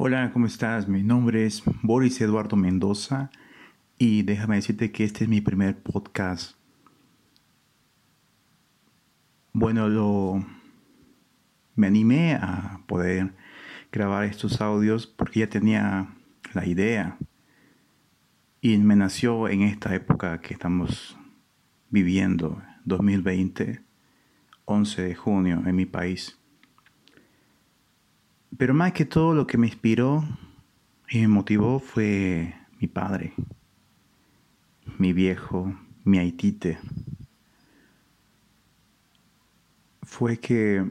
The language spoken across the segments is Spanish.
Hola, ¿cómo estás? Mi nombre es Boris Eduardo Mendoza y déjame decirte que este es mi primer podcast. Bueno, lo me animé a poder grabar estos audios porque ya tenía la idea y me nació en esta época que estamos viviendo, 2020, 11 de junio en mi país. Pero más que todo lo que me inspiró y me motivó fue mi padre, mi viejo, mi haitite. Fue que,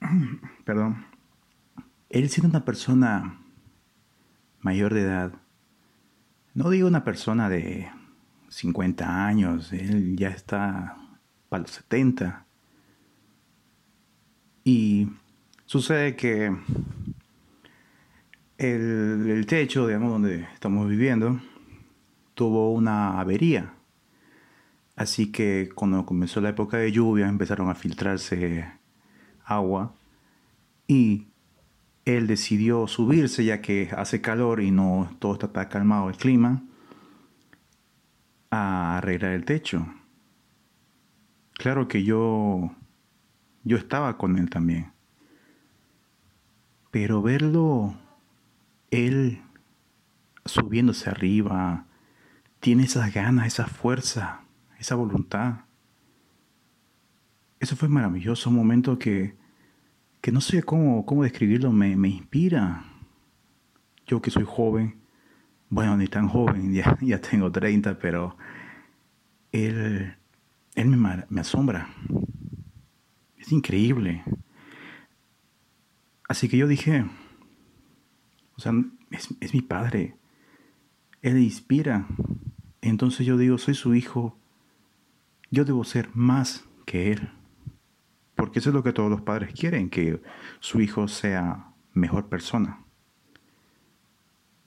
perdón, él siendo una persona mayor de edad, no digo una persona de 50 años, él ya está para los 70. Y Sucede que el, techo, digamos, donde estamos viviendo, tuvo una avería. Así que cuando comenzó la época de lluvia empezaron a filtrarse agua y él decidió subirse ya que hace calor y no todo está calmado el clima a arreglar el techo. Claro que yo yo estaba con él también. Pero verlo, él subiéndose arriba, tiene esas ganas, esa fuerza, esa voluntad. Eso fue maravilloso, un momento que, que no sé cómo, cómo describirlo, me, me, inspira. Yo que soy joven, bueno, ni tan joven, ya, ya tengo 30, pero él, él me, me asombra. Es increíble. Así que yo dije, o sea, es, mi padre. Él inspira. Entonces yo digo, soy su hijo. Yo debo ser más que él. Porque eso es lo que todos los padres quieren, que su hijo sea mejor persona.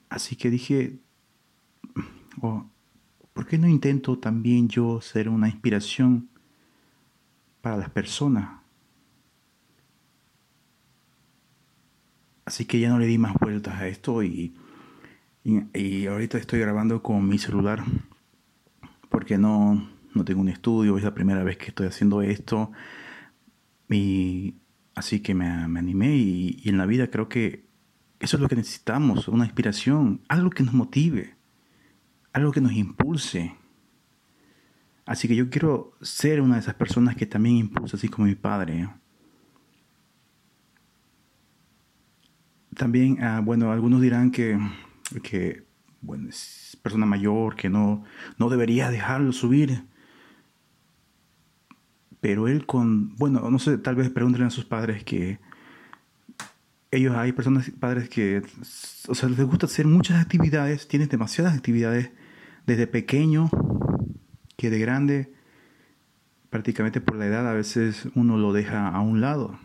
Así que dije, oh, ¿por qué no intento también yo ser una inspiración para las personas? Así que ya no le di más vueltas a esto y, y, ahorita estoy grabando con mi celular porque no, no tengo un estudio, es la primera vez que estoy haciendo esto. Y así que me, animé y, y en la vida creo que eso es lo que necesitamos, una inspiración, algo que nos motive, algo que nos impulse. Así que yo quiero ser una de esas personas que también impulsa, así como mi padre. También, ah, bueno, algunos dirán que, que bueno, es persona mayor, que no, no debería dejarlo subir. Pero él con, bueno, no sé, tal vez pregúntenle a sus padres que ellos hay personas, padres que, o sea, les gusta hacer muchas actividades, tienen demasiadas actividades desde pequeño, que de grande, prácticamente por la edad, a veces uno lo deja a un lado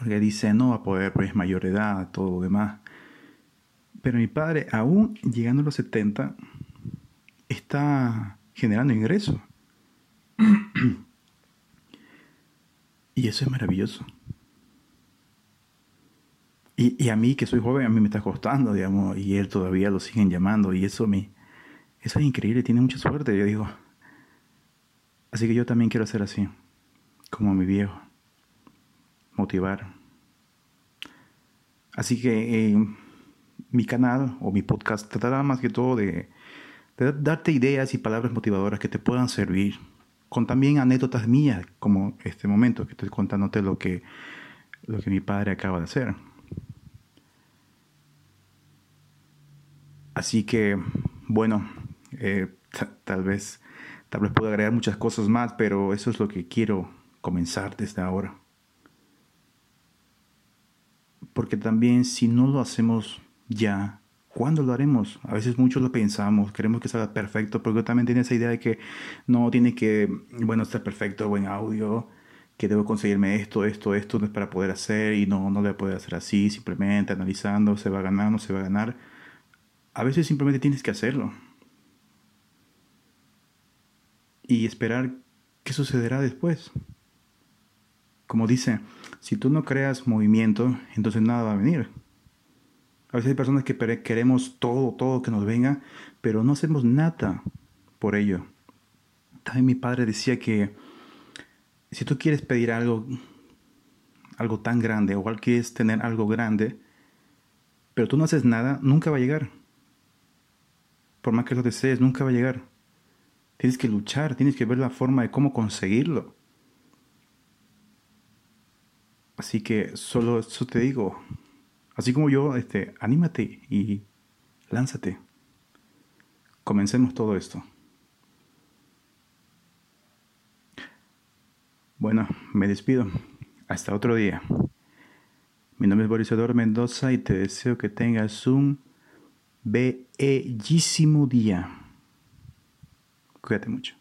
porque dice no va a poder, pues es mayor edad, todo lo demás. Pero mi padre, aún llegando a los 70, está generando ingresos. y eso es maravilloso. Y, a mí, que soy joven, a mí me está costando, digamos, y él todavía lo siguen llamando, y eso, me, eso es increíble, tiene mucha suerte, yo digo. Así que yo también quiero ser así, como mi viejo motivar. Así que eh, mi canal o mi podcast tratará más que todo de, darte ideas y palabras motivadoras que te puedan servir, con también anécdotas mías, como este momento que estoy contándote lo que, lo que mi padre acaba de hacer. Así que, bueno, eh, tal vez tal vez pueda agregar muchas cosas más, pero eso es lo que quiero comenzar desde ahora porque también si no lo hacemos ya, ¿cuándo lo haremos? A veces muchos lo pensamos, queremos que salga perfecto, porque también tiene esa idea de que no tiene que, bueno, estar perfecto, buen audio, que debo conseguirme esto, esto, esto para poder hacer y no, no le puede hacer así, simplemente analizando, se va a ganar, no se va a ganar. A veces simplemente tienes que hacerlo. Y esperar qué sucederá después. Como dice, si tú no creas movimiento, entonces nada va a venir. A veces hay personas que queremos todo, todo que nos venga, pero no hacemos nada por ello. También mi padre decía que si tú quieres pedir algo, algo tan grande, o quieres tener algo grande, pero tú no haces nada, nunca va a llegar. Por más que lo desees, nunca va a llegar. Tienes que luchar, tienes que ver la forma de cómo conseguirlo. Así que solo eso te digo. Así como yo, este, anímate y lánzate. Comencemos todo esto. Bueno, me despido. Hasta otro día. Mi nombre es Boris Mendoza y te deseo que tengas un bellísimo día. Cuídate mucho.